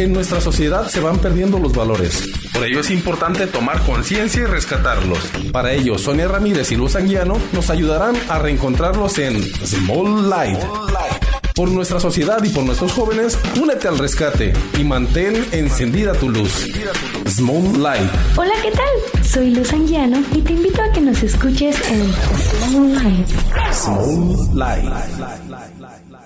En nuestra sociedad se van perdiendo los valores. Por ello es importante tomar conciencia y rescatarlos. Para ello, Sonia Ramírez y Luz Anguiano nos ayudarán a reencontrarlos en Small Light. Por nuestra sociedad y por nuestros jóvenes, únete al rescate y mantén encendida tu luz. Small Light. Hola, ¿qué tal? Soy Luz Anguiano y te invito a que nos escuches en Small Light. Small Light.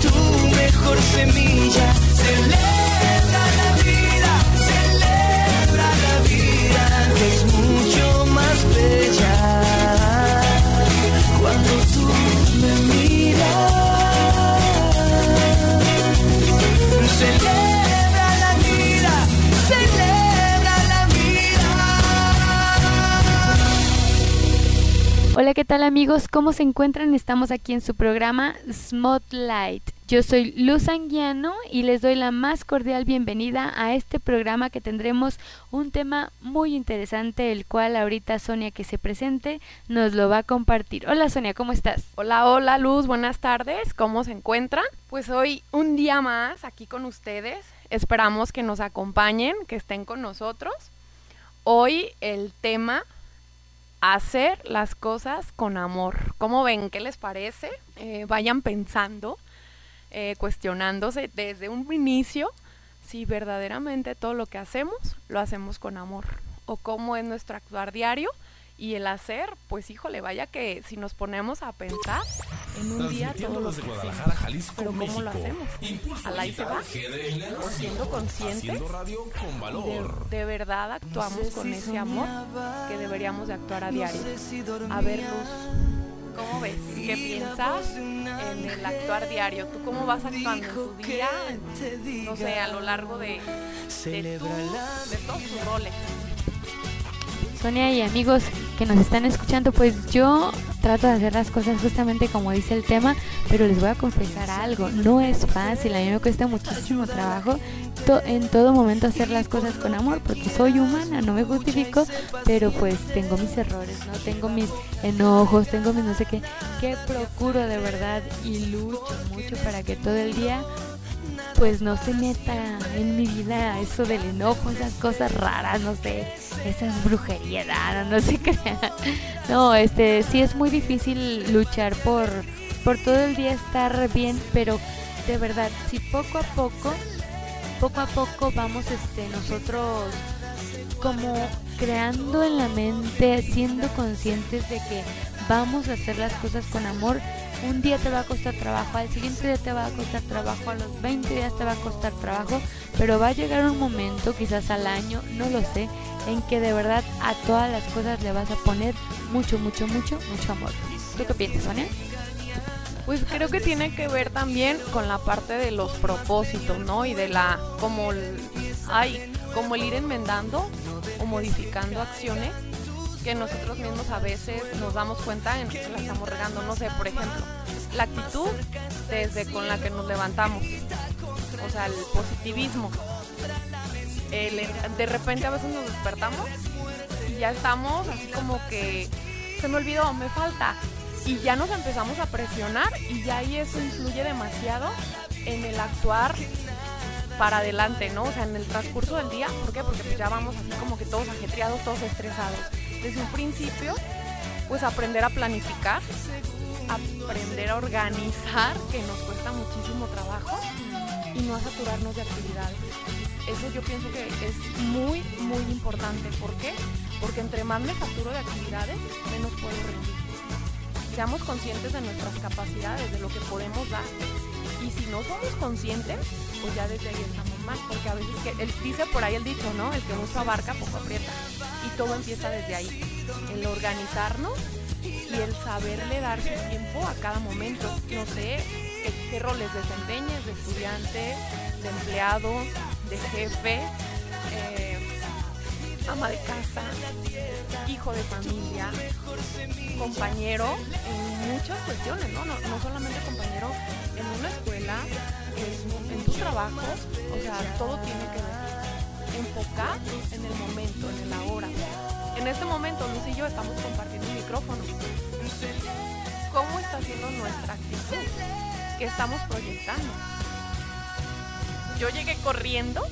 tu mejor semilla, tal amigos? ¿Cómo se encuentran? Estamos aquí en su programa Spotlight. Yo soy Luz Anguiano y les doy la más cordial bienvenida a este programa que tendremos un tema muy interesante, el cual ahorita Sonia que se presente nos lo va a compartir. Hola Sonia, ¿cómo estás? Hola, hola Luz, buenas tardes, ¿cómo se encuentran? Pues hoy un día más aquí con ustedes, esperamos que nos acompañen, que estén con nosotros. Hoy el tema, hacer las cosas con amor. ¿Cómo ven? ¿Qué les parece? Eh, vayan pensando, eh, cuestionándose desde un inicio si verdaderamente todo lo que hacemos lo hacemos con amor o cómo es nuestro actuar diario Y el hacer, pues híjole, vaya que si nos ponemos a pensar en un día todo lo que Guadalajara, Jalisco, Pero ¿cómo México. lo hacemos? Impulso ¿Al se va? GDL ¿O Radio. siendo conscientes? Radio con De, valor. de verdad actuamos con ese amor que deberíamos de actuar a diario. A A ver, Luz, ¿cómo ves? ¿Qué piensas en el actuar diario? ¿Tú cómo vas actuando en tu día? No sé, a lo largo de, de, tu- de todos tus roles. Sonia y amigos que nos están escuchando, pues yo trato de hacer las cosas justamente como dice el tema, pero les voy a confesar algo, no es fácil, a mí me cuesta muchísimo trabajo en todo momento hacer las cosas con amor, porque soy humana, no me justifico, pero pues tengo mis errores, no tengo mis enojos, tengo mis no sé qué, que procuro de verdad y lucho mucho para que todo el día pues no se meta en mi vida eso del enojo, esas cosas raras, no sé, esas brujerías, ah, no, no se crean. No, este, sí es muy difícil luchar por, por todo el día estar bien, pero de verdad, si poco a poco, poco a poco vamos este, nosotros como creando en la mente, siendo conscientes de que vamos a hacer las cosas con amor, un día te va a costar trabajo, al siguiente día te va a costar trabajo, a los 20 días te va a costar trabajo, pero va a llegar un momento, quizás al año, no lo sé, en que de verdad a todas las cosas le vas a poner mucho, mucho, mucho, mucho amor. ¿Tú qué piensas, Sonia? Pues creo que tiene que ver también con la parte de los propósitos, ¿no? Y de la, como el, ay, como el ir enmendando o modificando acciones que nosotros mismos a veces nos damos cuenta en que la estamos regando. No sé, por ejemplo, la actitud desde con la que nos levantamos, o sea, el positivismo. El- de repente a veces nos despertamos y ya estamos así como que se me olvidó, me falta. Y ya nos empezamos a presionar y ya ahí eso influye demasiado en el actuar para adelante, ¿no? O sea, en el transcurso del día. ¿Por qué? Porque pues ya vamos así como que todos ajetreados, todos estresados. Desde un principio, pues aprender a planificar, aprender a organizar, que nos cuesta muchísimo trabajo, y no a saturarnos de actividades. Eso yo pienso que es muy, muy importante. ¿Por qué? Porque entre más me saturo de actividades, menos puedo rendir. Seamos conscientes de nuestras capacidades, de lo que podemos dar. Y si no somos conscientes, pues ya desde ahí estamos mal. Porque a veces que, el, dice por ahí el dicho, ¿no? El que mucho abarca, poco aprieta. Y todo empieza desde ahí. El organizarnos y el saberle dar su tiempo a cada momento. No sé qué, qué roles desempeñes, de estudiante, de empleado, de jefe, eh, ama de casa, hijo de familia, compañero en muchas cuestiones, ¿no? No, no solamente compañero en una escuela, en, en tu trabajo, o sea, todo tiene que ver. Enfocar en el momento, en el ahora. En este momento, Luz y yo estamos compartiendo un micrófono. ¿Cómo está siendo nuestra actitud? ¿Qué estamos proyectando? Yo llegué corriendo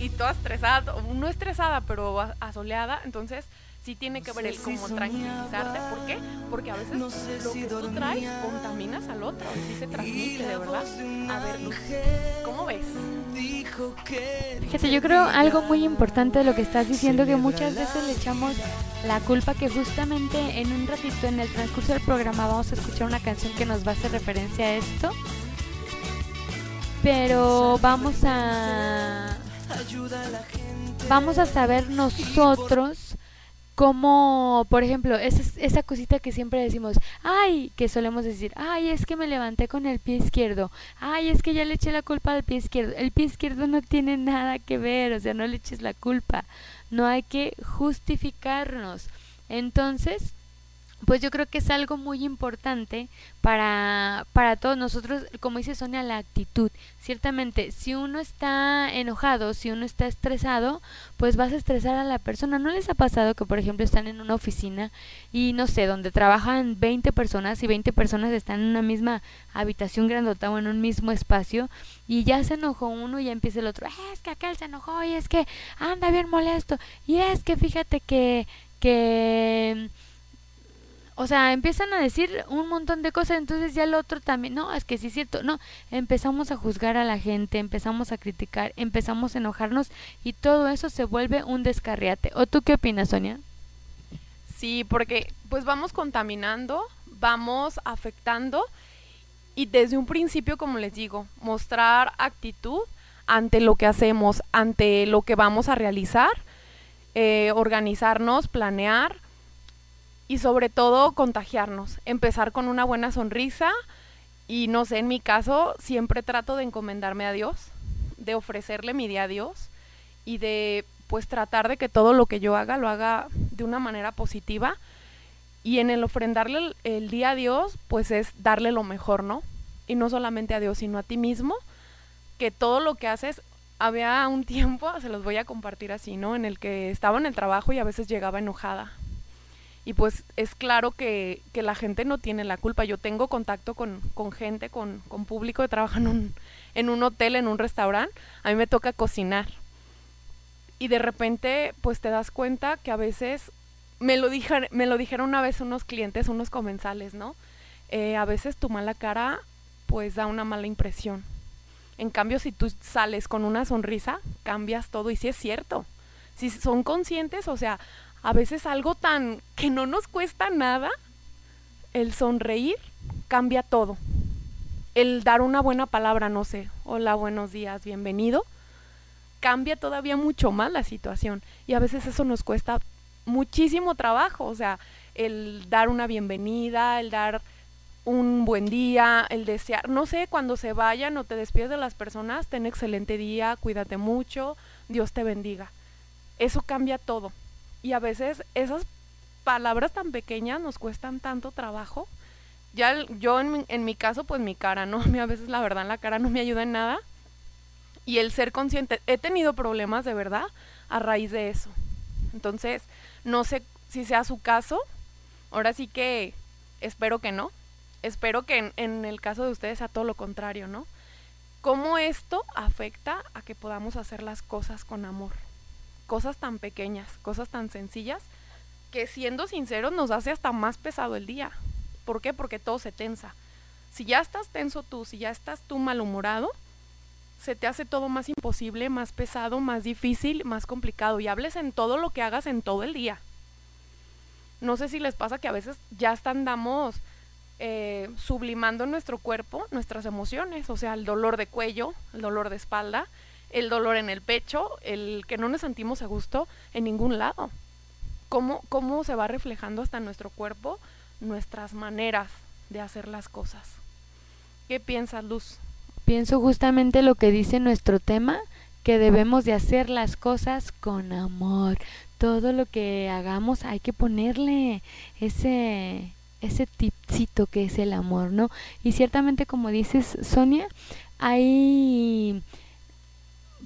y toda estresada, no estresada, pero asoleada, entonces sí tiene que ver el cómo tranquilizarte. ¿Por qué? Porque a veces No sé lo si que tú traes contaminas al otro y sí se transmite de verdad. A ver, Luz, ¿cómo ves? Dijo que Fíjate, yo creo algo muy importante de lo que estás diciendo, que muchas veces le echamos la culpa que justamente en un ratito en el transcurso del programa vamos a escuchar una canción que nos va a hacer referencia a esto. Pero vamos a ayuda a la gente. vamos a saber nosotros cómo, por ejemplo, esa, esa cosita que siempre decimos, ay, que solemos decir, ay, es que me levanté con el pie izquierdo, ay, es que ya le eché la culpa al pie izquierdo. El pie izquierdo no tiene nada que ver, o sea, no le eches la culpa, no hay que justificarnos. Entonces, pues yo creo que es algo muy importante para, para todos nosotros, como dice Sonia, la actitud. Ciertamente, si uno está enojado, si uno está estresado, pues vas a estresar a la persona. ¿No les ha pasado que, por ejemplo, están en una oficina y no sé, donde trabajan 20 personas y 20 personas están en una misma habitación grandota o en un mismo espacio y ya se enojó uno y ya empieza el otro, "Ah, es que aquel se enojó y es que anda bien molesto y es que fíjate que que o sea, empiezan a decir un montón de cosas, entonces ya el otro también, no, es que sí es cierto, no, empezamos a juzgar a la gente, empezamos a criticar, empezamos a enojarnos y todo eso se vuelve un descarriate. ¿O tú qué opinas, Sonia? Sí, porque pues vamos contaminando, vamos afectando y desde un principio, como les digo, mostrar actitud ante lo que hacemos, ante lo que vamos a realizar, eh, organizarnos, planear y sobre todo contagiarnos, empezar con una buena sonrisa y no sé, en mi caso siempre trato de encomendarme a Dios, de ofrecerle mi día a Dios y de pues tratar de que todo lo que yo haga lo haga de una manera positiva y en el ofrendarle el, el día a Dios pues es darle lo mejor, ¿no? Y no solamente a Dios, sino a ti mismo, que todo lo que haces había un tiempo, se los voy a compartir así, ¿no? En el que estaba en el trabajo y a veces llegaba enojada. Y pues es claro que, que la gente no tiene la culpa. Yo tengo contacto con, con gente, con, con, público que trabaja en un, hotel, en un restaurante. A mí me toca cocinar. Y de repente, pues te das cuenta que a veces, me lo, dije, me lo dijeron una vez unos clientes, unos comensales, ¿no? Eh, a veces tu mala cara, pues da una mala impresión. En cambio, si tú sales con una sonrisa, cambias todo. Y si sí es cierto. Si son conscientes, o sea, a veces algo tan que no nos cuesta nada, el sonreír cambia todo. El dar una buena palabra, no sé, hola, buenos días, bienvenido, cambia todavía mucho más la situación. Y a veces eso nos cuesta muchísimo trabajo, o sea, el dar una bienvenida, el dar un buen día, el desear, no sé, cuando se vayan o te despides de las personas, ten excelente día, cuídate mucho, Dios te bendiga. Eso cambia todo. Y a veces esas palabras tan pequeñas nos cuestan tanto trabajo. Ya yo en mi, en mi caso, pues mi cara, ¿no? A mí a veces la verdad la cara no me ayuda en nada. Y el ser consciente, he tenido problemas de verdad a raíz de eso. Entonces, no sé si sea su caso. Ahora sí que espero que no, espero que en, en, el caso de ustedes sea todo lo contrario, ¿no? ¿Cómo esto afecta a que podamos hacer las cosas con amor? Cosas tan pequeñas, cosas tan sencillas, que siendo sinceros nos hace hasta más pesado el día. ¿Por qué? Porque todo se tensa. Si ya estás tenso tú, si ya estás tú malhumorado, se te hace todo más imposible, más pesado, más difícil, más complicado. Y hables en todo lo que hagas en todo el día. No sé si les pasa que a veces ya andamos eh, sublimando nuestro cuerpo nuestras emociones, o sea, el dolor de cuello, el dolor de espalda, el dolor en el pecho, el que no nos sentimos a gusto en ningún lado. ¿Cómo, cómo se va reflejando hasta nuestro cuerpo nuestras maneras de hacer las cosas? ¿Qué piensas, Luz? Pienso justamente lo que dice nuestro tema, que debemos de hacer las cosas con amor. Todo lo que hagamos hay que ponerle ese ese tipcito que es el amor, ¿no? Y ciertamente como dices, Sonia, hay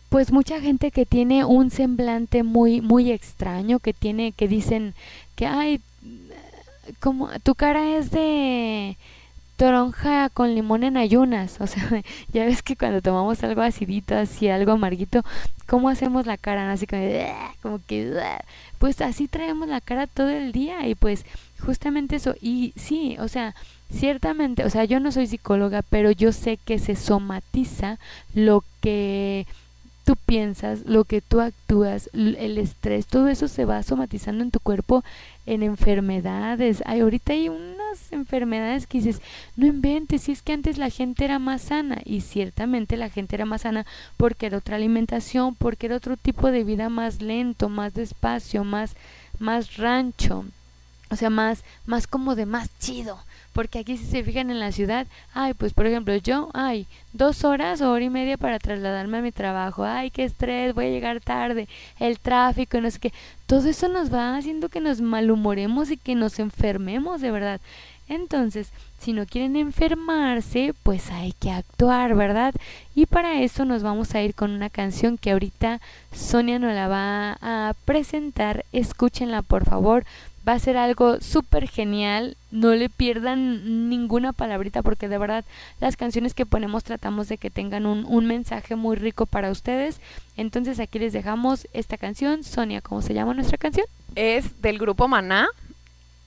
pues mucha gente que tiene un semblante muy muy extraño, que tiene que dicen que ay como tu cara es de toronja con limón en ayunas, o sea, ya ves que cuando tomamos algo acidito, así algo amarguito, ¿cómo hacemos la cara? Así como, como que, pues así traemos la cara todo el día y pues justamente eso, y sí, o sea, ciertamente, o sea, yo no soy psicóloga, pero yo sé que se somatiza lo que tú piensas, lo que tú actúas, el estrés, todo eso se va somatizando en tu cuerpo en enfermedades. Ay, ahorita hay unas enfermedades que dices, no inventes, si es que antes la gente era más sana y ciertamente la gente era más sana porque era otra alimentación, porque era otro tipo de vida más lento, más despacio, más más rancho. O sea, más más como de más chido porque aquí si se fijan en la ciudad, ay, pues por ejemplo yo, ay, dos horas o hora y media para trasladarme a mi trabajo, ay, qué estrés, voy a llegar tarde, el tráfico, no sé qué, todo eso nos va haciendo que nos malhumoremos y que nos enfermemos de verdad. Entonces, si no quieren enfermarse, pues hay que actuar, ¿verdad? Y para eso nos vamos a ir con una canción que ahorita Sonia nos la va a presentar. Escúchenla, por favor va a ser algo súper genial. No le pierdan ninguna palabrita porque de verdad las canciones que ponemos tratamos de que tengan un, un, mensaje muy rico para ustedes. Entonces aquí les dejamos esta canción. Sonia, ¿cómo se llama nuestra canción? Es del grupo Maná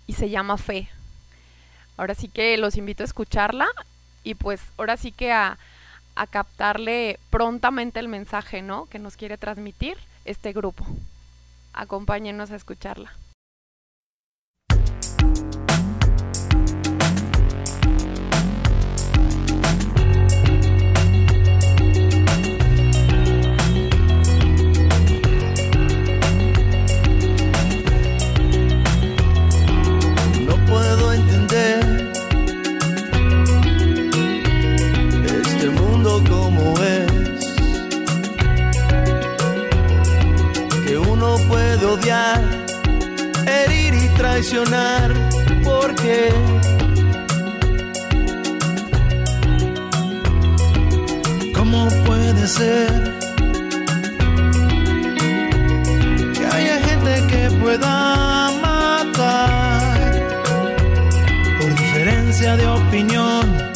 y se llama Fe. Ahora sí que los invito a escucharla y pues ahora sí que a, a captarle prontamente el mensaje, ¿no? Que nos quiere transmitir este grupo. Acompáñenos a escucharla. Odiar, herir y traicionar, porque ¿cómo puede ser que haya gente que pueda matar por diferencia de opinión,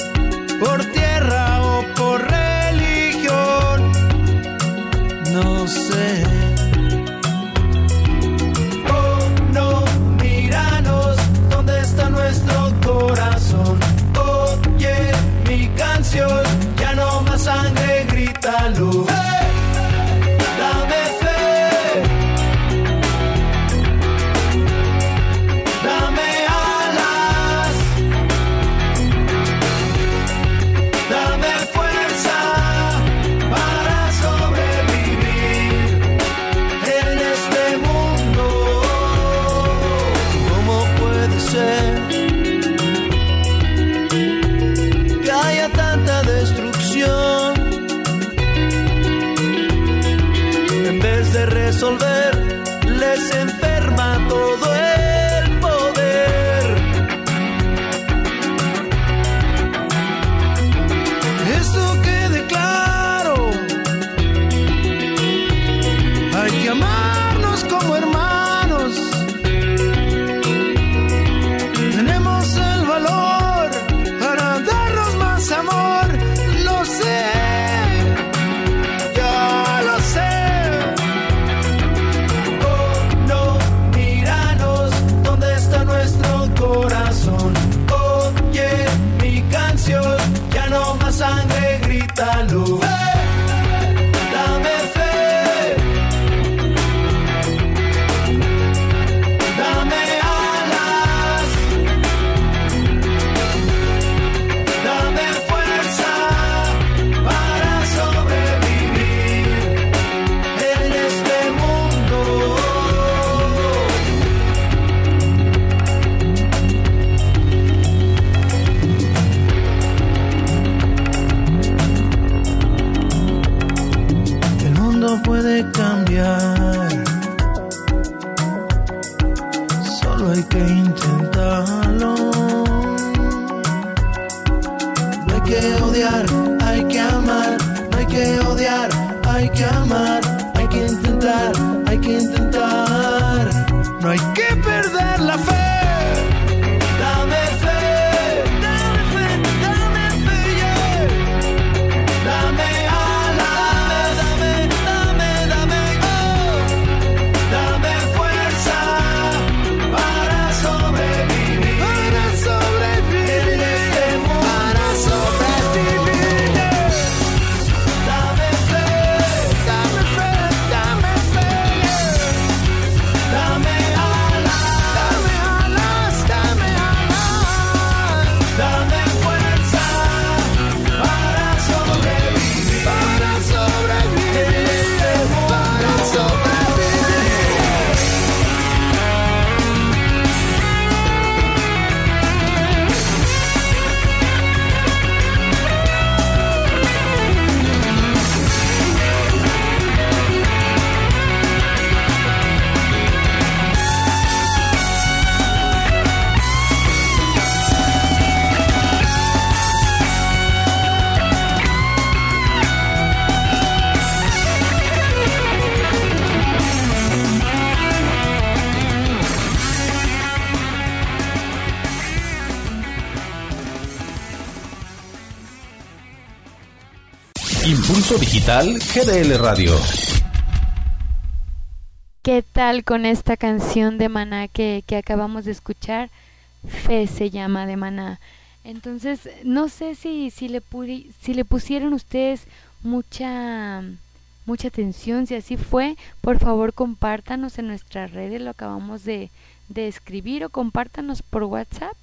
resolver, Digital GDL Radio. ¿Qué tal con esta canción de Maná que, que acabamos de escuchar? Fe se llama de Maná. Entonces, no sé si, si, le, pudi- si le pusieron ustedes mucha, mucha atención, si así fue, por favor compártanos en nuestras redes, lo acabamos de, de escribir o compártanos por WhatsApp.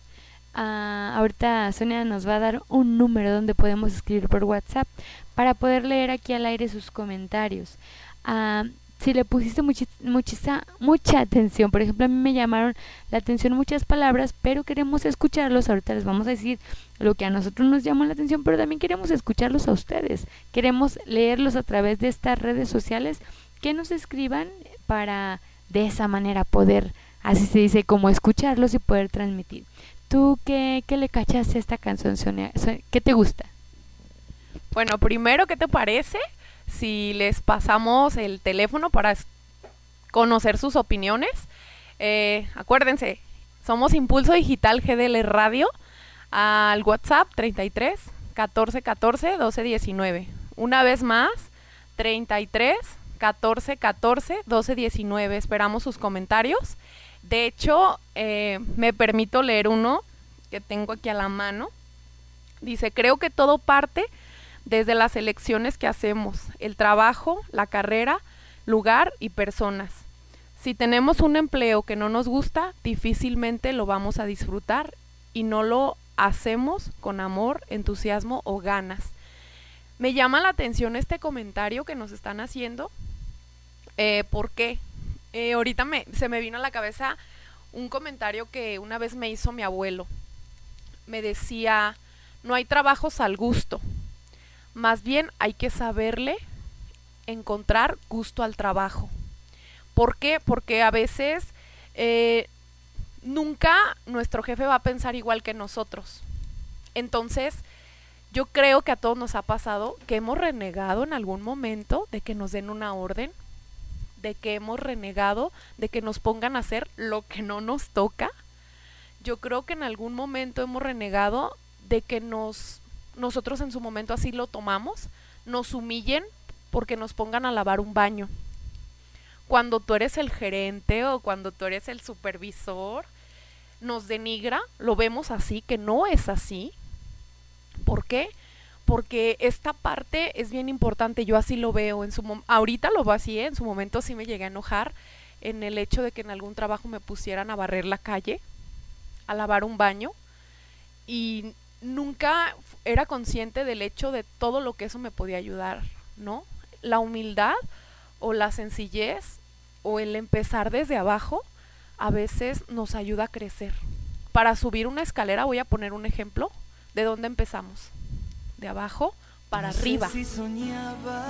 Ah, ahorita Sonia nos va a dar un número donde podemos escribir por WhatsApp para poder leer aquí al aire sus comentarios. Ah, si le pusiste muchi- muchisa- mucha atención, por ejemplo, a mí me llamaron la atención muchas palabras, pero queremos escucharlos. Ahorita les vamos a decir lo que a nosotros nos llamó la atención, pero también queremos escucharlos a ustedes. Queremos leerlos a través de estas redes sociales que nos escriban para de esa manera poder, así se dice, como escucharlos y poder transmitir. ¿Tú qué, qué le cachas a esta canción, Sonia? ¿Qué te gusta? Bueno, primero, ¿qué te parece si les pasamos el teléfono para conocer sus opiniones? Eh, acuérdense, somos Impulso Digital GDL Radio al WhatsApp 33 14 14 12 19. Una vez más, 33 14 14 12 19. Esperamos sus comentarios. De hecho, eh, me permito leer uno que tengo aquí a la mano. Dice, creo que todo parte desde las elecciones que hacemos, el trabajo, la carrera, lugar y personas. Si tenemos un empleo que no nos gusta, difícilmente lo vamos a disfrutar y no lo hacemos con amor, entusiasmo o ganas. Me llama la atención este comentario que nos están haciendo. Eh, ¿Por qué? Eh, ahorita me, se me vino a la cabeza un comentario que una vez me hizo mi abuelo. Me decía, no hay trabajos al gusto, más bien hay que saberle encontrar gusto al trabajo. ¿Por qué? Porque a veces eh, nunca nuestro jefe va a pensar igual que nosotros. Entonces, yo creo que a todos nos ha pasado que hemos renegado en algún momento de que nos den una orden, de que hemos renegado de que nos pongan a hacer lo que no nos toca. Yo creo que en algún momento hemos renegado de que nos nosotros en su momento así lo tomamos, nos humillen porque nos pongan a lavar un baño. Cuando tú eres el gerente o cuando tú eres el supervisor, nos denigra, lo vemos así, que no es así. ¿Por qué? Porque esta parte es bien importante, yo así lo veo, en su ahorita lo veo así, ¿eh? en su momento sí me llegué a enojar en el hecho de que en algún trabajo me pusieran a barrer la calle, a lavar un baño, y nunca era consciente del hecho de todo lo que eso me podía ayudar, ¿no? La humildad o la sencillez o el empezar desde abajo a veces nos ayuda a crecer. Para subir una escalera voy a poner un ejemplo de dónde empezamos. De abajo para arriba.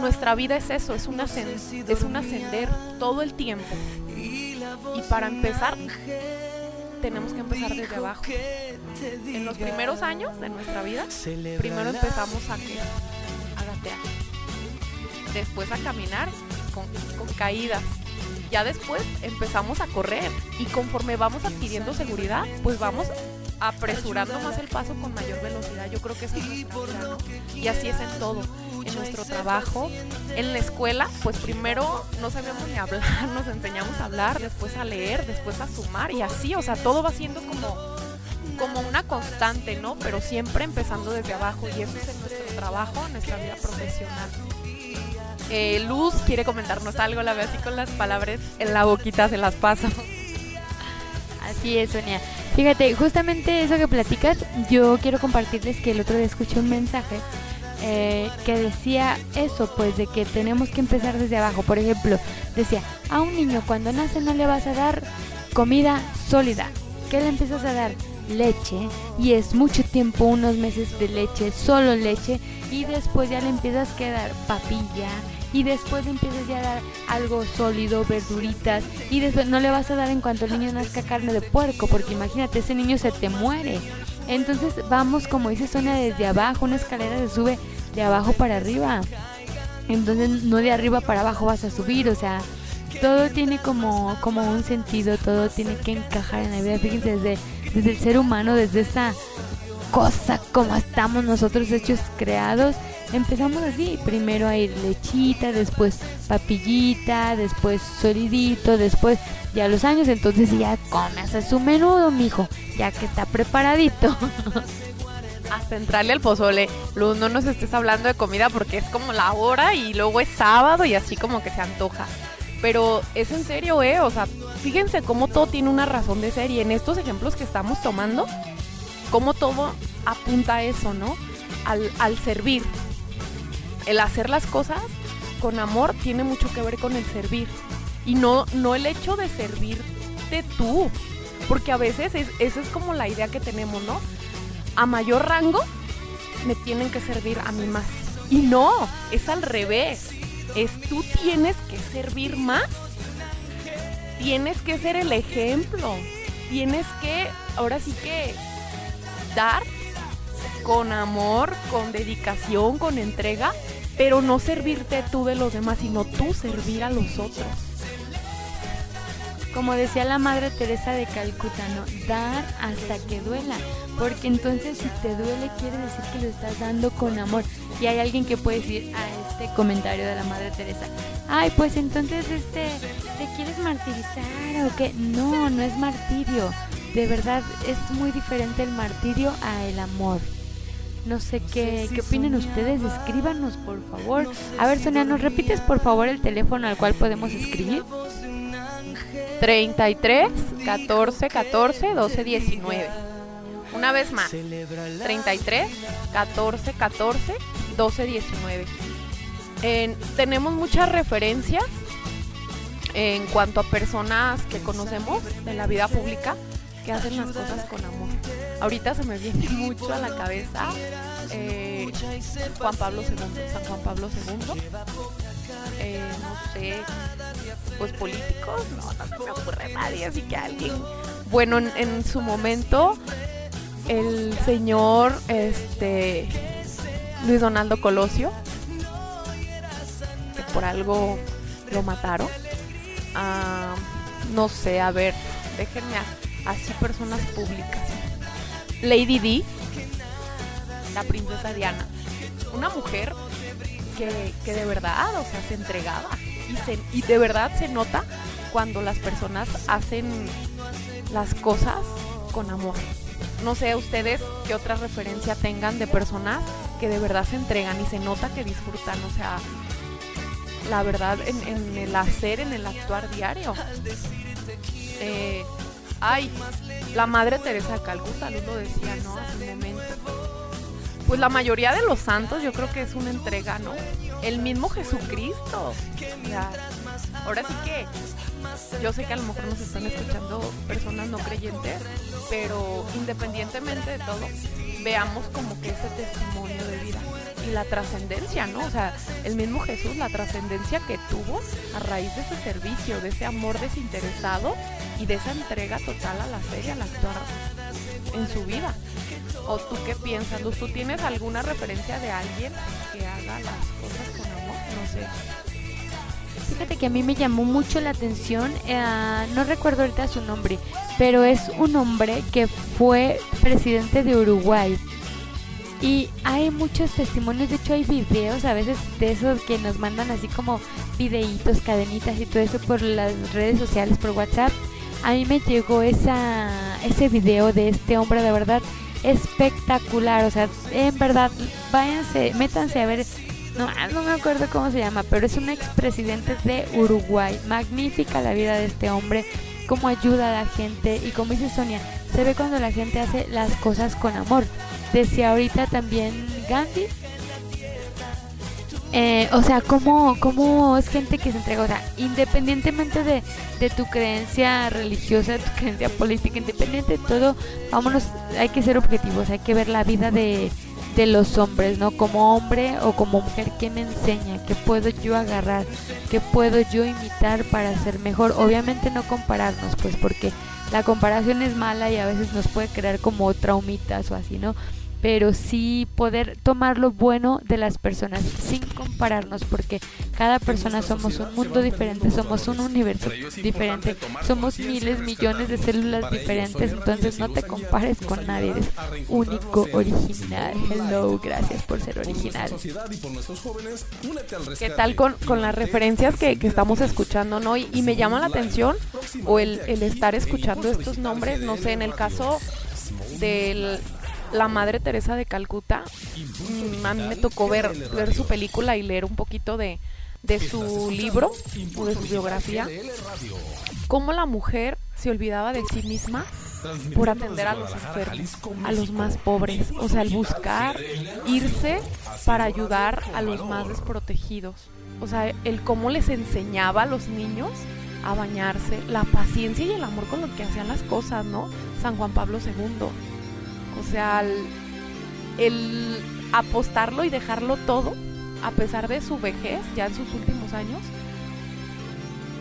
Nuestra vida es eso, es un, es un ascender todo el tiempo. Y para empezar tenemos que empezar desde abajo. En los primeros años de nuestra vida, primero empezamos a, a gatear, después a caminar con, con caídas. Ya después empezamos a correr y conforme vamos adquiriendo seguridad, pues vamos apresurando más el paso con mayor velocidad. Yo creo que es nuestra Y así es en todo. En nuestro trabajo, en la escuela, pues primero no sabíamos ni hablar, nos enseñamos a hablar, después a leer, después a sumar y así, o sea, todo va siendo como, como una constante, ¿no? Pero siempre empezando desde abajo y eso es en nuestro trabajo, en nuestra vida profesional. Eh, Luz quiere comentarnos algo, la veo así con las palabras en la boquita, se las paso. Así es, Sonia. Fíjate, justamente eso que platicas, yo quiero compartirles que el otro día escuché un mensaje eh, que decía eso, pues de que tenemos que empezar desde abajo. Por ejemplo, decía, a un niño cuando nace no le vas a dar comida sólida. ¿Qué le empiezas a dar? Leche. Y es mucho tiempo, unos meses de leche, solo leche. Y después ya le empiezas a dar papilla, y después empiezas ya a dar algo sólido, verduritas y después no le vas a dar en cuanto el niño nazca carne de puerco, porque imagínate, ese niño se te muere. Entonces vamos, como dice Sonia, desde abajo, una escalera se sube de abajo para arriba. Entonces no de arriba para abajo vas a subir, o sea, todo tiene como, como un sentido, todo tiene que encajar en la vida. Fíjense, desde, desde el ser humano, desde esa cosa como estamos nosotros hechos creados, empezamos así, primero a ir lechita, después papillita, después solidito, después ya los años, entonces ya a su menudo, mijo, ya que está preparadito. Hasta entrarle al pozole, Luz, no nos estés hablando de comida porque es como la hora y luego es sábado y así como que se antoja. Pero es en serio, ¿eh? O sea, fíjense cómo todo tiene una razón de ser y en estos ejemplos que estamos tomando, cómo todo apunta a eso, ¿no? Al, al servir, el hacer las cosas con amor tiene mucho que ver con el servir. Y no, no el hecho de servirte tú. Porque a veces es, esa es como la idea que tenemos, ¿no? A mayor rango me tienen que servir a mí más. Y no, es al revés. Es tú tienes que servir más. tienes que ser el ejemplo. Tienes que, ahora sí que, dar con amor, con dedicación, con entrega, pero no servirte tú de los demás, sino tú servir a los otros. Como decía la Madre Teresa de Calcuta, ¿no? Dar hasta que duela. Porque entonces si te duele quiere decir que lo estás dando con amor. Y hay alguien que puede decir a este comentario de la Madre Teresa, ay, pues entonces este, ¿te quieres martirizar o qué? No, no es martirio. De verdad es muy diferente el martirio a el amor. No sé qué, qué opinan ustedes, escríbanos por favor. A ver, Sonia, ¿nos repites por favor el teléfono al cual podemos escribir? 33 14 14 12 19. Una vez más. 33 14 14 12 19. tenemos muchas referencias en cuanto a personas que conocemos de la vida pública que hacen las cosas con amor. Ahorita se me viene mucho a la cabeza eh, Juan Pablo II, San Juan Pablo II. Eh, no sé, pues políticos, no, no se me ocurre nadie, así que alguien. Bueno, en, su momento, el señor este Luis Donaldo Colosio, que por algo lo mataron. Ah, no sé, a ver, déjenme así personas públicas. Lady Di, la princesa Diana, una mujer que, que de verdad, o sea, se entregaba y, y de verdad se nota cuando las personas hacen las cosas con amor. No sé ustedes qué otra referencia tengan de personas que de verdad se entregan y se nota que disfrutan, o sea, la verdad en, el hacer, en el actuar diario. Eh, ay, la Madre Teresa Calcuta, lo decía, ¿no? Hace un momento. Pues la mayoría de los santos yo creo que es una entrega, ¿no? El mismo Jesucristo. ahora sí que yo sé que a lo mejor nos están escuchando personas no creyentes, pero independientemente de todo, veamos como que ese testimonio de vida y la trascendencia, ¿no? O sea, el mismo Jesús, la trascendencia que tuvo a raíz de ese servicio, de ese amor desinteresado y de esa entrega total a la fe y al actuar en su vida. ¿O tú qué piensas, Luz? ¿Tú tienes alguna referencia de alguien que haga las cosas con amor? No sé. Fíjate que a mí me llamó mucho la atención, eh, no recuerdo ahorita su nombre, pero es un hombre que fue presidente de Uruguay. Y hay muchos testimonios, de hecho hay videos a veces de esos que nos mandan así como videitos, cadenitas y todo eso por las redes sociales, por WhatsApp. A mí me llegó esa, ese video de este hombre de verdad espectacular, o sea, en verdad, váyanse, métanse a ver, no, no me acuerdo cómo se llama, pero es un expresidente de Uruguay, magnífica la vida de este hombre, cómo ayuda a la gente y como dice Sonia, se ve cuando la gente hace las cosas con amor. Decía ahorita también Gandhi. Eh, o sea, ¿cómo, ¿cómo es gente que se entrega? O sea, independientemente de, de tu creencia religiosa, de tu creencia política, independiente de todo, vámonos, hay que ser objetivos, hay que ver la vida de, de los hombres, ¿no? Como hombre o como mujer, ¿qué me enseña? ¿Qué puedo yo agarrar? ¿Qué puedo yo imitar para ser mejor? Obviamente no compararnos, pues porque la comparación es mala y a veces nos puede crear como traumitas o así, ¿no? pero sí poder tomar lo bueno de las personas sin compararnos porque cada persona somos un mundo diferente, somos un universo diferente, somos miles, millones de células diferentes, entonces no te compares con nadie, eres único, original. Hello, gracias por ser original. ¿Qué tal con, con las referencias que, que estamos escuchando, no? Y, y, me llama la atención o el, el estar escuchando estos nombres, no sé, en el caso del la Madre Teresa de Calcuta. Mm, a mí me tocó ver, ver su película y leer un poquito de, de su libro o de su biografía. Cómo la mujer se olvidaba de sí misma por atender a los enfermos, a los más pobres, o sea, al buscar irse para ayudar a los más desprotegidos. O sea, el cómo les enseñaba a los niños a bañarse, la paciencia y el amor con lo que hacían las cosas, ¿no? San Juan Pablo II. O sea, el, apostarlo y dejarlo todo, a pesar de su vejez, ya en sus últimos años,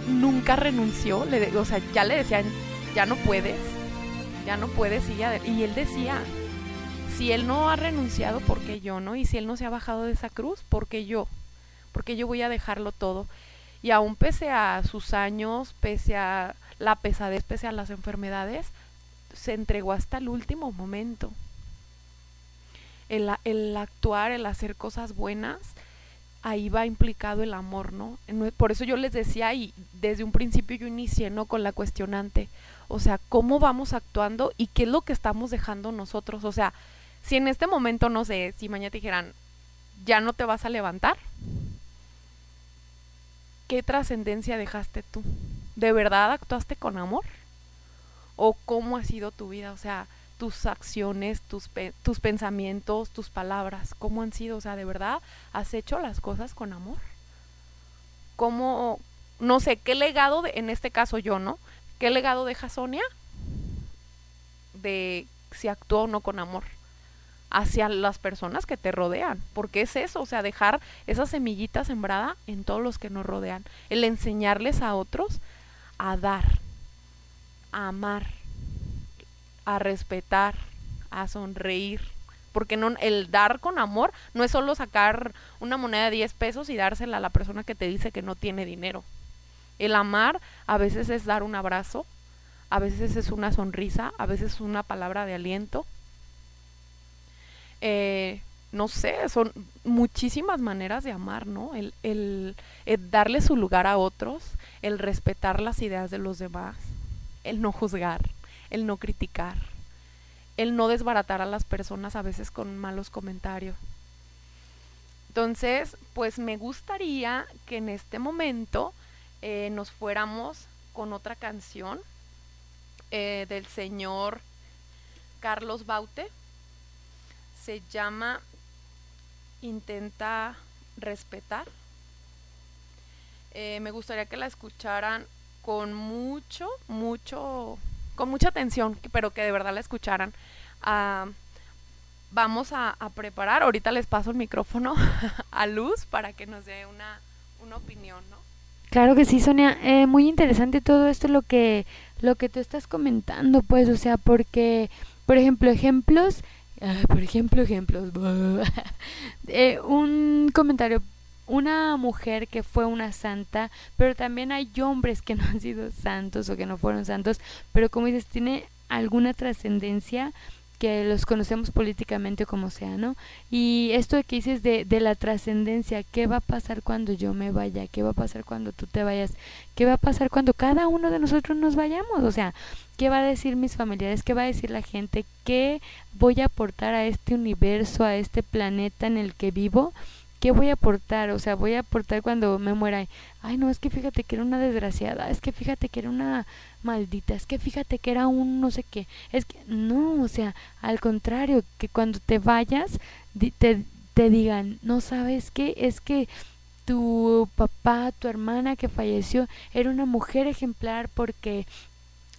nunca renunció, le, o sea, ya le decían, ya no puedes, ya no puedes, y, y él decía, si él no ha renunciado, ¿por qué yo, no? Y si él no se ha bajado de esa cruz, ¿por qué yo? Porque yo voy a dejarlo todo. Y aún pese a sus años, pese a la pesadez, pese a las enfermedades, se entregó hasta el último momento. El, el actuar, el hacer cosas buenas, ahí va implicado el amor, ¿no? Por eso yo les decía y desde un principio yo inicié, ¿no? Con la cuestionante, o sea, ¿cómo vamos actuando y qué es lo que estamos dejando nosotros? O sea, si en este momento, no sé, si mañana te dijeran, ya no te vas a levantar, ¿qué trascendencia dejaste tú? ¿De verdad actuaste con amor? ¿O cómo ha sido tu vida? O sea, tus acciones, tus, tus pensamientos, tus palabras, cómo han sido, o sea, de verdad, has hecho las cosas con amor. ¿Cómo, no sé, qué legado, en este caso yo, ¿no? ¿Qué legado deja Sonia de si actuó o no con amor? hacia las personas que te rodean, porque es eso, o sea, dejar esa semillita sembrada en todos los que nos rodean, el enseñarles a otros a dar, a amar, a respetar, a sonreír. Porque no, el dar con amor no es solo sacar una moneda de 10 pesos y dársela a la persona que te dice que no tiene dinero. El amar a veces es dar un abrazo, a veces es una sonrisa, a veces es una palabra de aliento. Eh, no sé, son muchísimas maneras de amar, ¿no? El, el, darle su lugar a otros, el respetar las ideas de los demás, el no juzgar, el no criticar, el no desbaratar a las personas a veces con malos comentarios. Entonces, pues me gustaría que en este momento eh, nos fuéramos con otra canción eh, del señor Carlos Baute. Se llama Intenta respetar. Eh, me gustaría que la escucharan con mucho, mucho con mucha atención, pero que de verdad la escucharan. Ah, vamos a, preparar, ahorita les paso el micrófono a Luz para que nos dé una, una opinión, ¿no? Claro que sí, Sonia, eh, muy interesante todo esto lo que lo que tú estás comentando, pues, o sea, porque, por ejemplo, ejemplos, por ejemplo, ejemplos, eh, un comentario una mujer que fue una santa, pero también hay hombres que no han sido santos o que no fueron santos, pero como dices, tiene alguna trascendencia que los conocemos políticamente como sea, ¿no? Y esto que dices de, de la trascendencia, ¿qué va a pasar cuando yo me vaya? ¿Qué va a pasar cuando tú te vayas? ¿Qué va a pasar cuando cada uno de nosotros nos vayamos? O sea, ¿qué va a decir mis familiares? ¿Qué va a decir la gente? ¿Qué voy a aportar a este universo, a este planeta en el que vivo? ¿Qué voy a aportar? O sea, voy a aportar cuando me muera. Ay, no, es que fíjate que era una desgraciada, es que fíjate que era una maldita, es que fíjate que era un no sé qué. Es que no, o sea, al contrario, que cuando te vayas te, te digan, no sabes qué, es que tu papá, tu hermana que falleció era una mujer ejemplar porque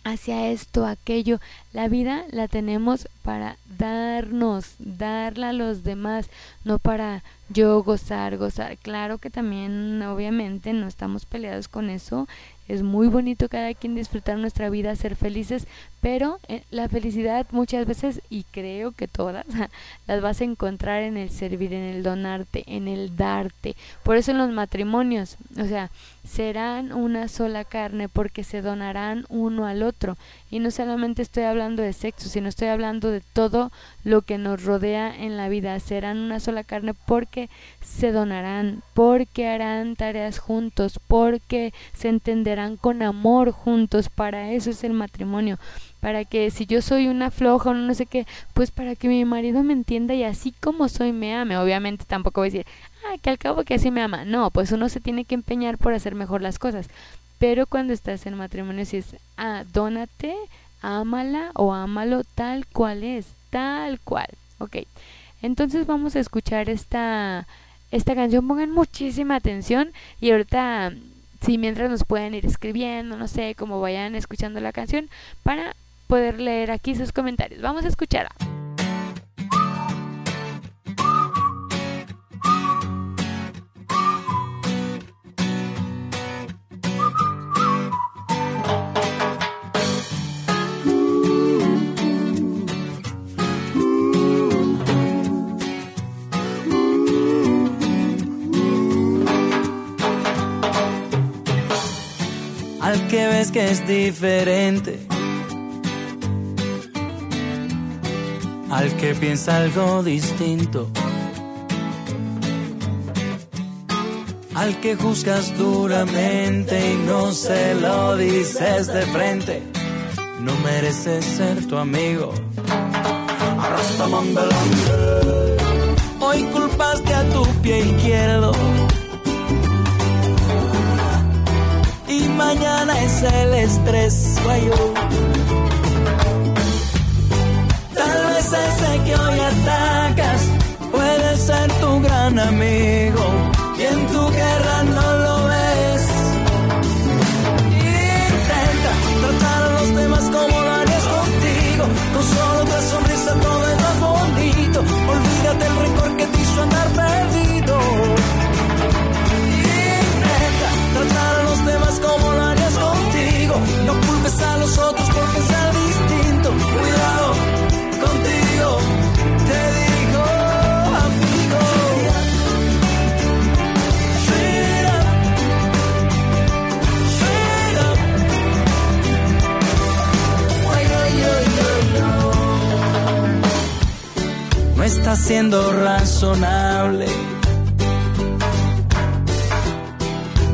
hacia esto, aquello. La vida la tenemos para darnos, darla a los demás, no para yo gozar, gozar. Claro que también, obviamente, no estamos peleados con eso. Es muy bonito cada quien disfrutar nuestra vida, ser felices, pero eh, la felicidad muchas veces, y creo que todas, las vas a encontrar en el servir, en el donarte, en el darte. Por eso en los matrimonios, o sea, serán una sola carne porque se donarán uno al otro. Y no solamente estoy hablando de sexo, sino estoy hablando de todo lo que nos rodea en la vida. Serán una sola carne porque se donarán, porque harán tareas juntos, porque se entenderán con amor juntos. Para eso es el matrimonio para que si yo soy una floja o no sé qué, pues para que mi marido me entienda y así como soy me ame. Obviamente tampoco voy a decir, ah, que al cabo que así me ama. No, pues uno se tiene que empeñar por hacer mejor las cosas. Pero cuando estás en matrimonio, si es, ah, ámala o ámalo tal cual es, tal cual. Ok, entonces vamos a escuchar esta, esta canción. Pongan muchísima atención y ahorita, si mientras nos pueden ir escribiendo, no sé, cómo vayan escuchando la canción, para poder leer aquí sus comentarios. Vamos a escuchar. que es diferente al que piensa algo distinto. Al que juzgas duramente y no se lo dices de frente, no mereces ser tu amigo. Hoy culpaste a tu pie izquierdo. Mañana es el estrés, guayo. Tal vez ese que hoy atacas puede ser tu gran amigo. Y en tu guerra no lo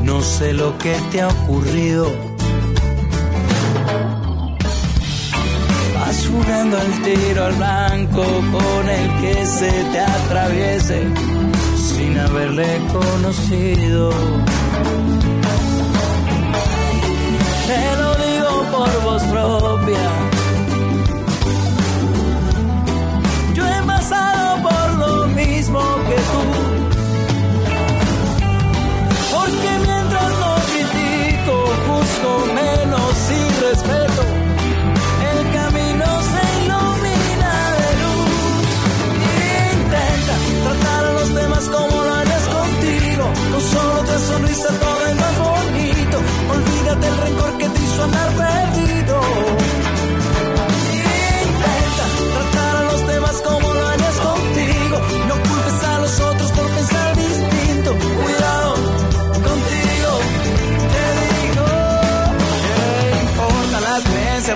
No sé lo que te ha ocurrido. Vas jugando al tiro al blanco con el que se te atraviese sin haberle conocido. Te lo digo por propia.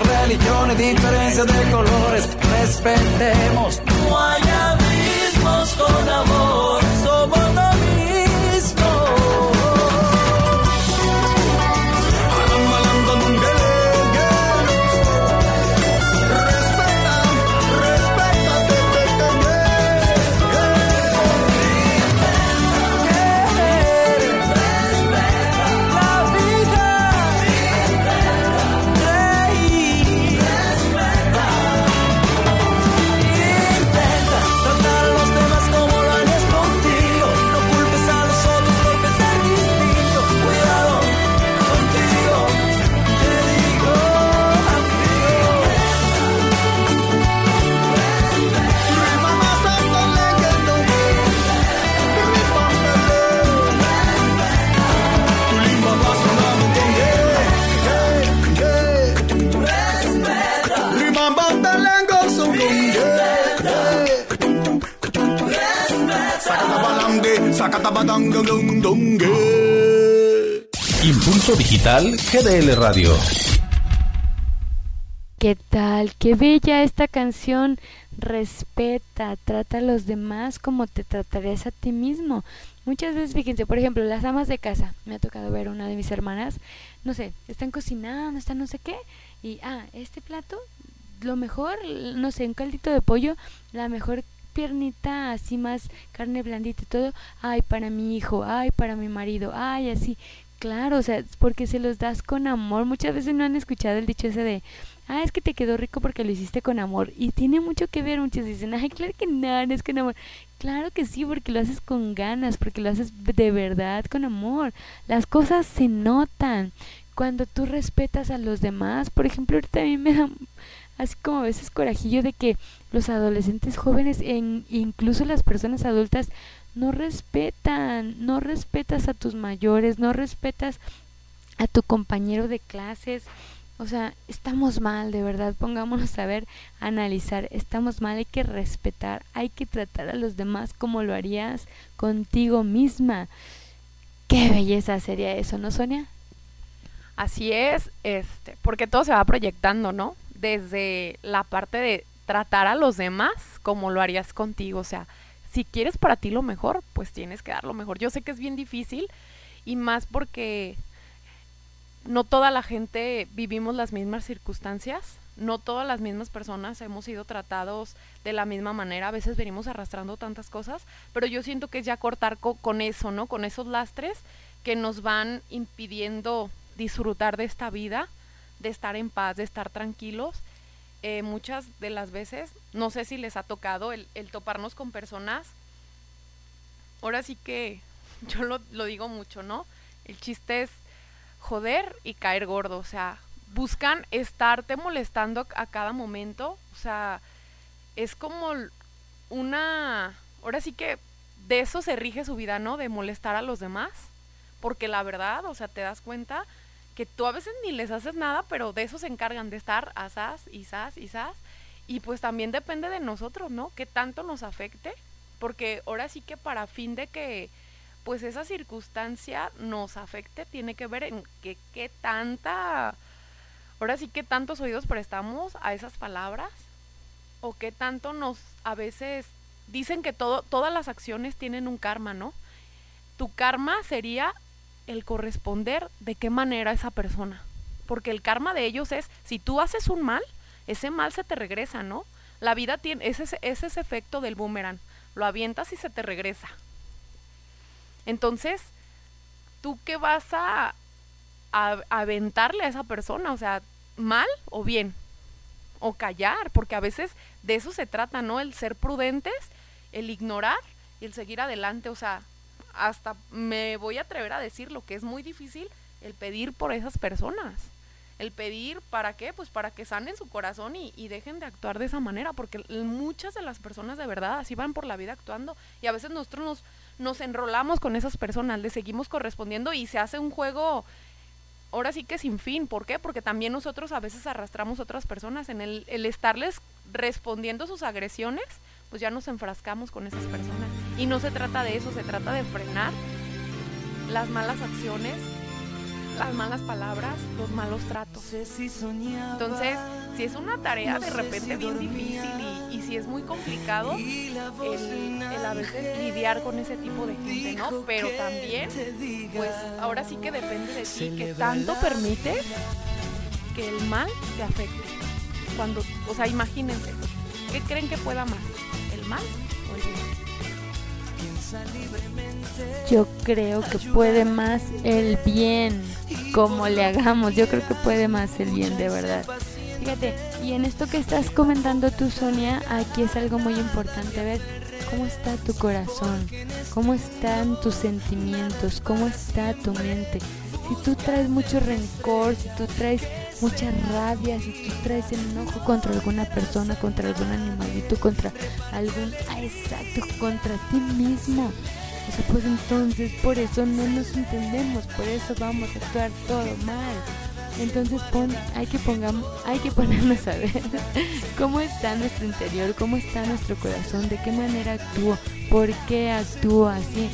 Religiones, diferencias de colores? Respetemos. Digital GDL Radio. ¿Qué tal? Qué bella esta canción. Respeta, trata a los demás como te tratarías a ti mismo. Muchas veces, fíjense, por ejemplo, las amas de casa. Me ha tocado ver una de mis hermanas, no sé, están cocinando, están no sé qué, y ah, este plato, lo mejor, no sé, un caldito de pollo, la mejor piernita así más carne blandita y todo, ay, para mi hijo, ay, para mi marido, ay, así. Claro, o sea, porque se los das con amor. Muchas veces no han escuchado el dicho ese de, ah, es que te quedó rico porque lo hiciste con amor. Y tiene mucho que ver, muchos dicen, ay, claro que no, no es con amor. Claro que sí, porque lo haces con ganas, porque lo haces de verdad, con amor. Las cosas se notan. Cuando tú respetas a los demás, por ejemplo, ahorita a mí me da así como a veces corajillo de que los adolescentes jóvenes e incluso las personas adultas no respetan, no respetas a tus mayores, no respetas a tu compañero de clases. O sea, estamos mal, de verdad, pongámonos a ver, a analizar, estamos mal, hay que respetar, hay que tratar a los demás como lo harías contigo misma. Qué belleza sería eso, ¿no, Sonia? Así es, este, porque todo se va proyectando, ¿no? Desde la parte de tratar a los demás como lo harías contigo, o sea, si quieres para ti lo mejor, pues tienes que dar lo mejor. Yo sé que es bien difícil y más porque no toda la gente vivimos las mismas circunstancias, no todas las mismas personas hemos sido tratados de la misma manera, a veces venimos arrastrando tantas cosas, pero yo siento que es ya cortar con eso, ¿no? Con esos lastres que nos van impidiendo disfrutar de esta vida, de estar en paz, de estar tranquilos. Eh, muchas de las veces, no sé si les ha tocado el, toparnos con personas, ahora sí que yo lo, lo digo mucho, ¿no? El chiste es joder y caer gordo, o sea, buscan estarte molestando a cada momento, o sea, es como una, ahora sí que de eso se rige su vida, ¿no? De molestar a los demás, porque la verdad, o sea, te das cuenta que tú a veces ni les haces nada, pero de eso se encargan de estar asas, isas, isas, y pues también depende de nosotros, ¿no? Que tanto nos afecte, porque ahora sí que para fin de que pues esa circunstancia nos afecte, tiene que ver en que qué tanta ahora sí que tantos oídos prestamos a esas palabras o qué tanto nos a veces dicen que todo, todas las acciones tienen un karma, ¿no? Tu karma sería el corresponder de qué manera esa persona. Porque el karma de ellos es, si tú haces un mal, ese mal se te regresa, ¿no? La vida tiene ese, ese, ese efecto del boomerang. Lo avientas y se te regresa. Entonces, ¿tú qué vas a, a, aventarle a esa persona? O sea, mal o bien. O callar, porque a veces de eso se trata, ¿no? El ser prudentes, el ignorar y el seguir adelante. O sea, hasta me voy a atrever a decir lo que es muy difícil, el pedir por esas personas. El pedir, ¿para qué? Pues para que sanen su corazón y, y, dejen de actuar de esa manera, porque muchas de las personas de verdad así van por la vida actuando y a veces nosotros nos, nos enrolamos con esas personas, le seguimos correspondiendo y se hace un juego ahora sí que sin fin. ¿Por qué? Porque también nosotros a veces arrastramos a otras personas en el, el estarles respondiendo sus agresiones, pues ya nos enfrascamos con esas personas. Y no se trata de eso, se trata de frenar las malas acciones, las malas palabras, los malos tratos. Entonces, si es una tarea de repente bien difícil y, si es muy complicado el, a veces lidiar con ese tipo de gente, ¿no? Pero también, pues ahora sí que depende de ti, que tanto permite que el mal te afecte. Cuando, o sea, imagínense, ¿qué creen que pueda más? ¿El mal o el bien? Yo creo que puede más el bien, como le hagamos, yo creo que puede más el bien, de verdad. Fíjate, y en esto que estás comentando tú, Sonia, aquí es algo muy importante ver cómo está tu corazón, cómo están tus sentimientos, cómo está tu mente. Si tú traes mucho rencor, si tú traes mucha rabia, si tú traes enojo contra alguna persona, contra algún animalito, contra algún, ah, exacto, contra ti mismo. O sea, pues entonces por eso no nos entendemos, por eso vamos a actuar todo mal. Entonces hay que pongamos, hay que ponernos a ver cómo está nuestro interior, cómo está nuestro corazón, de qué manera actúo, por qué actúo así.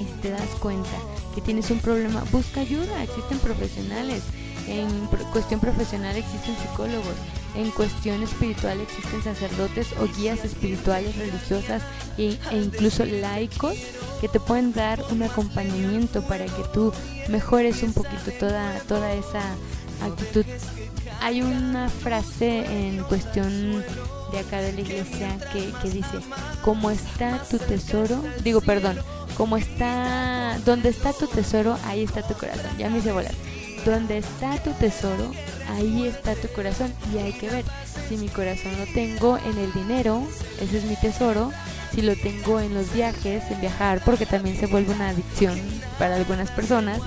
Y si te das cuenta que tienes un problema, busca ayuda, existen profesionales. En cuestión profesional existen psicólogos, en cuestión espiritual existen sacerdotes o guías espirituales, religiosas e, e, incluso laicos que te pueden dar un acompañamiento para que tú mejores un poquito toda, toda esa actitud. Hay una frase en cuestión de acá de la iglesia que, que dice, como está tu tesoro, digo perdón, como está, donde está tu tesoro, ahí está tu corazón, ya me hice volar donde está tu tesoro, ahí está tu corazón. Y hay que ver, si mi corazón lo tengo en el dinero, ese es mi tesoro. Si lo tengo en los viajes, en viajar, porque también se vuelve una adicción para algunas personas.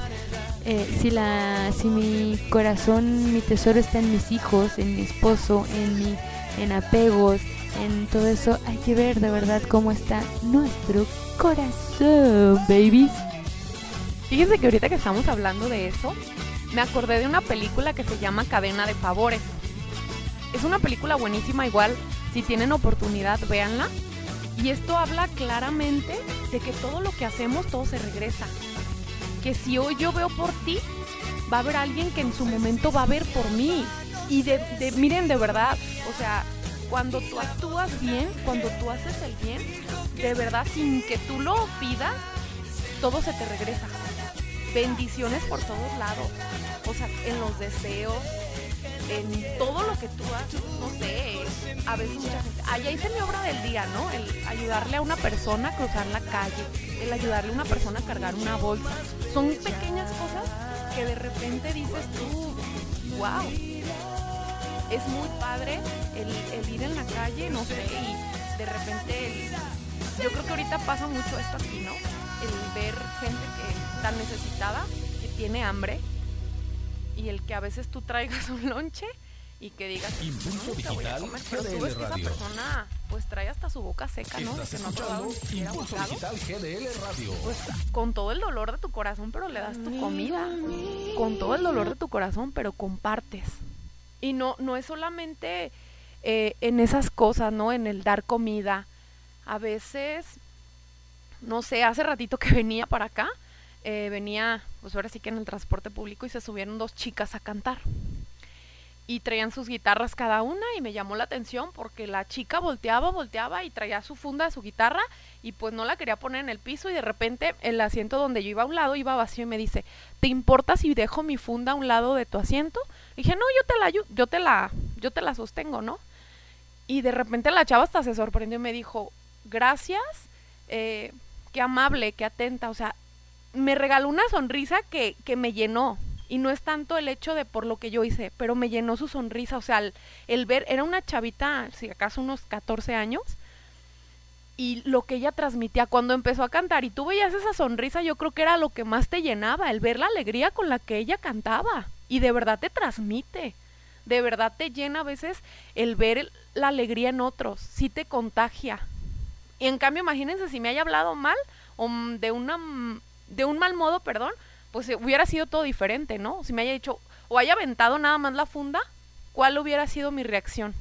Eh, si, la, si mi corazón, mi tesoro está en mis hijos, en mi esposo, en, mi, en apegos, en todo eso, hay que ver de verdad cómo está nuestro corazón, baby. Fíjense que ahorita que estamos hablando de eso, me acordé de una película que se llama Cadena de Favores. Es una película buenísima, igual, si tienen oportunidad, véanla. Y esto habla claramente de que todo lo que hacemos, todo se regresa. Que si hoy yo veo por ti, va a haber alguien que en su momento va a ver por mí. Y de, miren, de verdad, o sea, cuando tú actúas bien, cuando tú haces el bien, de verdad, sin que tú lo pidas, todo se te regresa. Bendiciones por todos lados. O sea, en los deseos, en todo lo que tú haces, no sé, a veces mucha gente, allá hice mi obra del día, ¿no? El ayudarle a una persona a cruzar la calle, el ayudarle a una persona a cargar una bolsa. Son pequeñas cosas que de repente dices tú, wow, es muy padre el, ir en la calle, no sé, y de repente yo creo que ahorita pasa mucho esto aquí, ¿no? El ver gente que está necesitada, que tiene hambre, y el que a veces tú traigas un lonche y que digas Impulso Digital pero tú ves que esa persona pues trae hasta su boca seca, ¿no? Impulso Digital GDL Radio. Pues con todo el dolor de tu corazón, pero le das tu comida. Con todo el dolor de tu corazón, pero compartes. Y no, no es solamente eh, en esas cosas, ¿no? En el dar comida. A veces, no sé, hace ratito que venía para acá, eh, venía, pues ahora sí que en el transporte público y se subieron dos chicas a cantar. Y traían sus guitarras cada una y me llamó la atención porque la chica volteaba, volteaba y traía su funda de su guitarra y pues no la quería poner en el piso y de repente el asiento donde yo iba a un lado iba vacío y me dice, ¿te importa si dejo mi funda a un lado de tu asiento? dije, no, yo te la, yo te la, yo te la sostengo, ¿no? Y de repente la chava hasta se sorprendió y me dijo, gracias, eh, qué amable, qué atenta, o sea, me regaló una sonrisa que, que me llenó. Y no es tanto el hecho de por lo que yo hice, pero me llenó su sonrisa. O sea, el, ver, era una chavita, si acaso unos 14 años, y lo que ella transmitía cuando empezó a cantar y tú veías esa sonrisa, yo creo que era lo que más te llenaba, el ver la alegría con la que ella cantaba. Y de verdad te transmite, de verdad te llena a veces el ver la alegría en otros, sí te contagia. Y en cambio, imagínense si me haya hablado mal o de una de un mal modo, perdón, pues hubiera sido todo diferente, ¿no? Si me haya dicho, o haya aventado nada más la funda, ¿cuál hubiera sido mi reacción?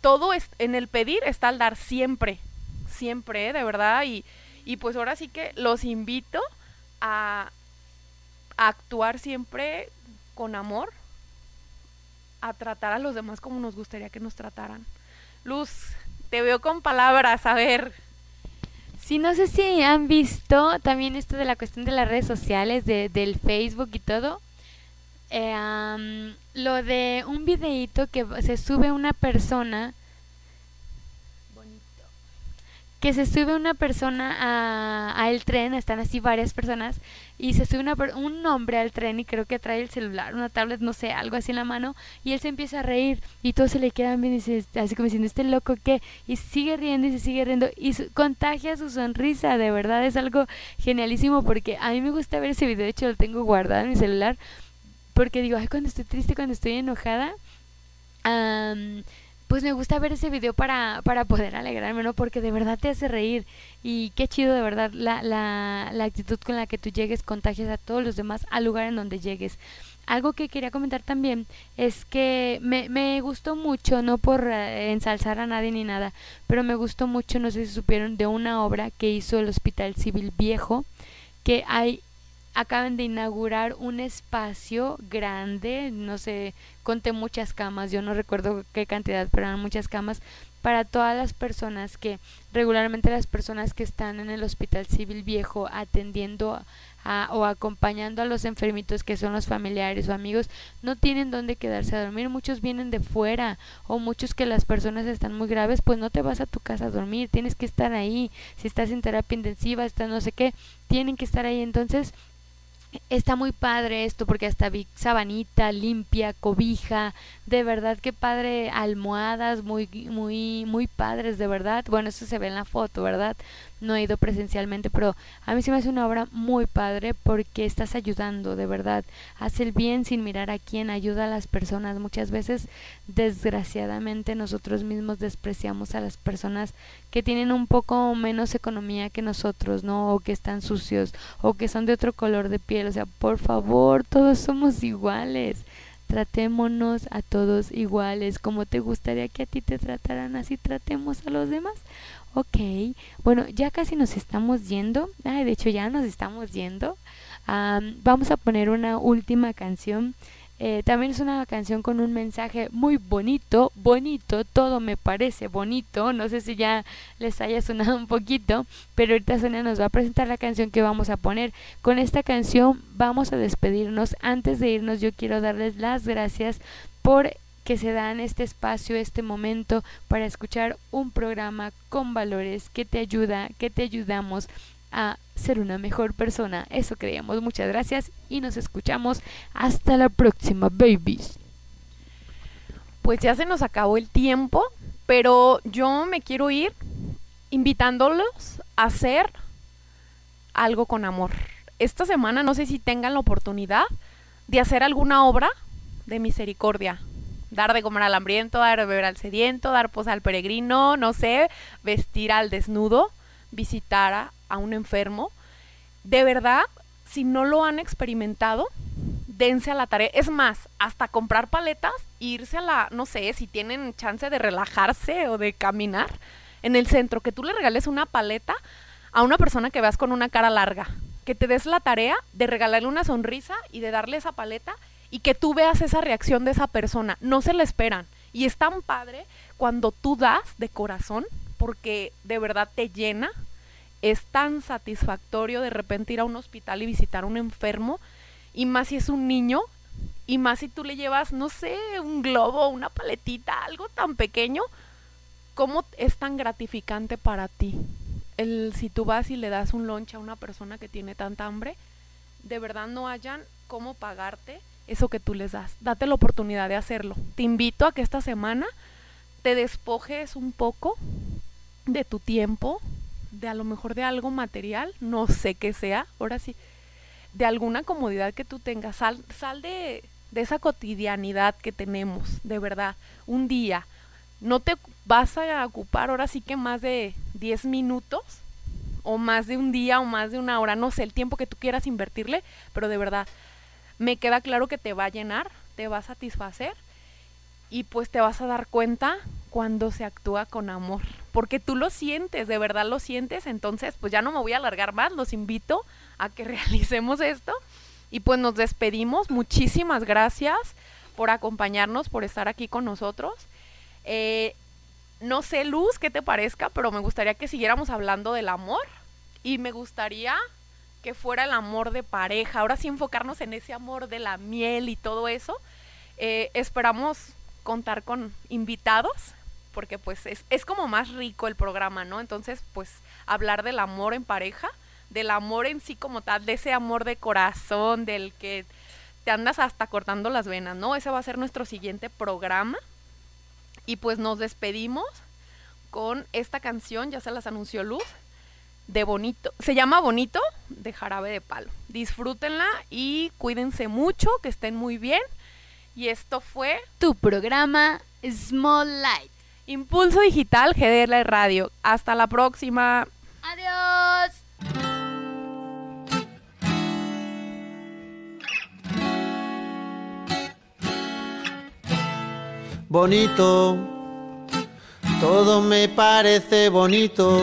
Todo es, en el pedir está el dar siempre, siempre, ¿eh? de verdad, y, y pues ahora sí que los invito a actuar siempre con amor, a tratar a los demás como nos gustaría que nos trataran. Luz, te veo con palabras, a ver. Sí, no sé si han visto también esto de la cuestión de las redes sociales, de, del Facebook y todo. Eh, lo de un videíto que se sube una persona que se sube una persona a, el tren, están así varias personas, y se sube una, un hombre al tren y creo que trae el celular, una tablet, no sé, algo así en la mano, y él se empieza a reír, y todos se le quedan bien, así como diciendo, este loco qué, y sigue riendo y se sigue riendo, y contagia su sonrisa, de verdad es algo genialísimo, porque a mí me gusta ver ese video, de hecho lo tengo guardado en mi celular, porque digo, ay, cuando estoy triste, cuando estoy enojada, pues me gusta ver ese video para, para poder alegrarme, ¿no? Porque de verdad te hace reír y qué chido de verdad la, la, la actitud con la que tú llegues, contagias a todos los demás al lugar en donde llegues. Algo que quería comentar también es que me, me gustó mucho, no por eh, ensalzar a nadie ni nada, pero me gustó mucho, no sé si supieron, de una obra que hizo el Hospital Civil Viejo, que hay acaban de inaugurar un espacio grande, no sé, conté muchas camas, yo no recuerdo qué cantidad, pero eran muchas camas para todas las personas que regularmente las personas que están en el hospital civil viejo atendiendo a, o acompañando a los enfermitos que son los familiares o amigos no tienen dónde quedarse a dormir. Muchos vienen de fuera o muchos que las personas están muy graves pues no te vas a tu casa a dormir tienes que estar ahí. Si estás en terapia intensiva estás no sé qué tienen que estar ahí. Entonces Está muy padre esto porque hasta vi sabanita limpia, cobija, de verdad que padre, almohadas muy muy muy padres, de verdad. Bueno, eso se ve en la foto, ¿verdad? No he ido presencialmente, pero a mí se me hace una obra muy padre porque estás ayudando, de verdad. Haz el bien sin mirar a quién, ayuda a las personas. Muchas veces, desgraciadamente, nosotros mismos despreciamos a las personas que tienen un poco menos economía que nosotros, ¿no? O que están sucios, o que son de otro color de piel. O sea, por favor, todos somos iguales tratémonos a todos iguales, como te gustaría que a ti te trataran, así tratemos a los demás. Ok, bueno, ya casi nos estamos yendo. Ay, de hecho, ya nos estamos yendo. vamos a poner una última canción. Eh, también es una canción con un mensaje muy bonito, bonito, todo me parece bonito. No sé si ya les haya sonado un poquito, pero ahorita Sonia nos va a presentar la canción que vamos a poner. Con esta canción vamos a despedirnos. Antes de irnos, yo quiero darles las gracias por que se dan este espacio, este momento para escuchar un programa con valores que te ayuda, que te ayudamos a ser una mejor persona. Eso creemos. Muchas gracias y nos escuchamos hasta la próxima, babies. Pues ya se nos acabó el tiempo, pero yo me quiero ir invitándolos a hacer algo con amor. Esta semana no sé si tengan la oportunidad de hacer alguna obra de misericordia. Dar de comer al hambriento, dar de beber al sediento, dar posa al peregrino, no sé, vestir al desnudo, visitar a un enfermo. De verdad, si no lo han experimentado, dense a la tarea. Es más, hasta comprar paletas e irse a la, no sé, si tienen chance de relajarse o de caminar en el centro, que tú le regales una paleta a una persona que veas con una cara larga, que te des la tarea de regalarle una sonrisa y de darle esa paleta y que tú veas esa reacción de esa persona. No se la esperan. Y es tan padre cuando tú das de corazón, porque de verdad te llena. Es tan satisfactorio de repente ir a un hospital y visitar a un enfermo, y más si es un niño, y más si tú le llevas, no sé, un globo, una paletita, algo tan pequeño, ¿cómo es tan gratificante para ti? El, si tú vas y le das un lunch a una persona que tiene tanta hambre, de verdad no hayan cómo pagarte eso que tú les das. Date la oportunidad de hacerlo. Te invito a que esta semana te despojes un poco de tu tiempo, de a lo mejor de algo material, no sé qué sea, ahora sí, de alguna comodidad que tú tengas. Sal, sal de, de esa cotidianidad que tenemos, de verdad, un día. No te vas a ocupar ahora sí que más de 10 minutos o más de un día o más de una hora, no sé, el tiempo que tú quieras invertirle, pero de verdad, me queda claro que te va a llenar, te va a satisfacer y pues te vas a dar cuenta cuando se actúa con amor, porque tú lo sientes, de verdad lo sientes, entonces pues ya no me voy a alargar más, los invito a que realicemos esto y pues nos despedimos, muchísimas gracias por acompañarnos, por estar aquí con nosotros. Eh, no sé, Luz, qué te parezca, pero me gustaría que siguiéramos hablando del amor y me gustaría que fuera el amor de pareja, ahora sí enfocarnos en ese amor de la miel y todo eso. Eh, esperamos contar con invitados, porque pues es, es como más rico el programa, ¿no? Entonces, pues hablar del amor en pareja, del amor en sí como tal, de ese amor de corazón, del que te andas hasta cortando las venas, ¿no? Ese va a ser nuestro siguiente programa. Y pues nos despedimos con esta canción, ya se las anunció Luz, de Bonito. Se llama Bonito de Jarabe de Palo. Disfrútenla y cuídense mucho, que estén muy bien. Y esto fue tu programa Small Light. Impulso Digital GDL Radio. Hasta la próxima. Adiós. Bonito, todo me parece bonito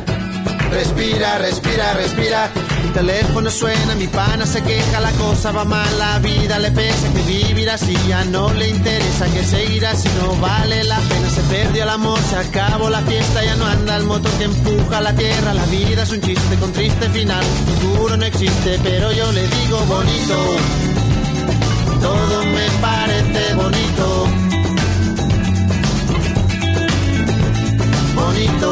Respira, respira, respira. Teléfono suena, mi pana se queja, la cosa va mal, la vida le pesa, que vivir así ya no le interesa, que seguir así no vale la pena, se perdió el amor, se acabó la fiesta, ya no anda el motor que empuja la tierra, la vida es un chiste con triste final, futuro no existe, pero yo le digo bonito, todo me parece bonito. Bonito,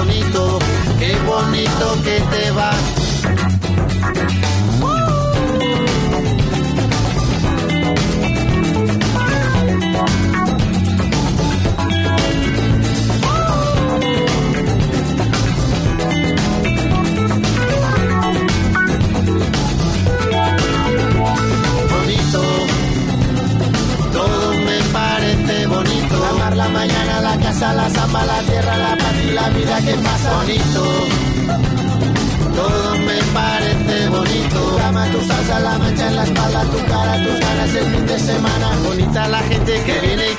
bonito, qué bonito que te vas la casa, la tierra, la paz y la vida que pasa. Bonito, todo me parece bonito. Cama, tu salsa, la mancha en la espalda, tu cara, tus ganas el fin de semana. Bonita la gente que viene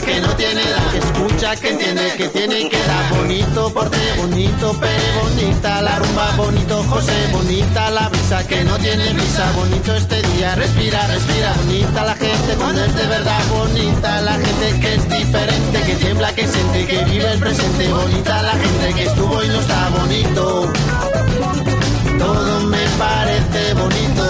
que no tiene edad, que escucha, que entiende, que tiene que da. Bonito porte, bonito pere, bonita la rumba, bonito José, bonita la brisa que no tiene brisa, bonito este día, respira, respira. Bonita la gente cuando es de verdad, bonita la gente que es diferente, que tiembla, que siente, que vive el presente, bonita la gente que estuvo y no está bonito. Todo me parece bonito,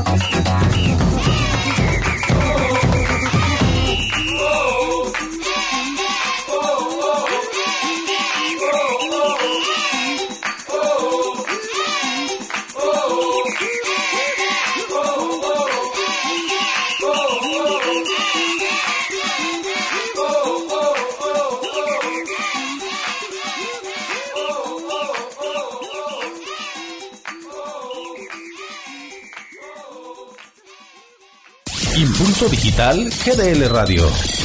Digital GDL Radio.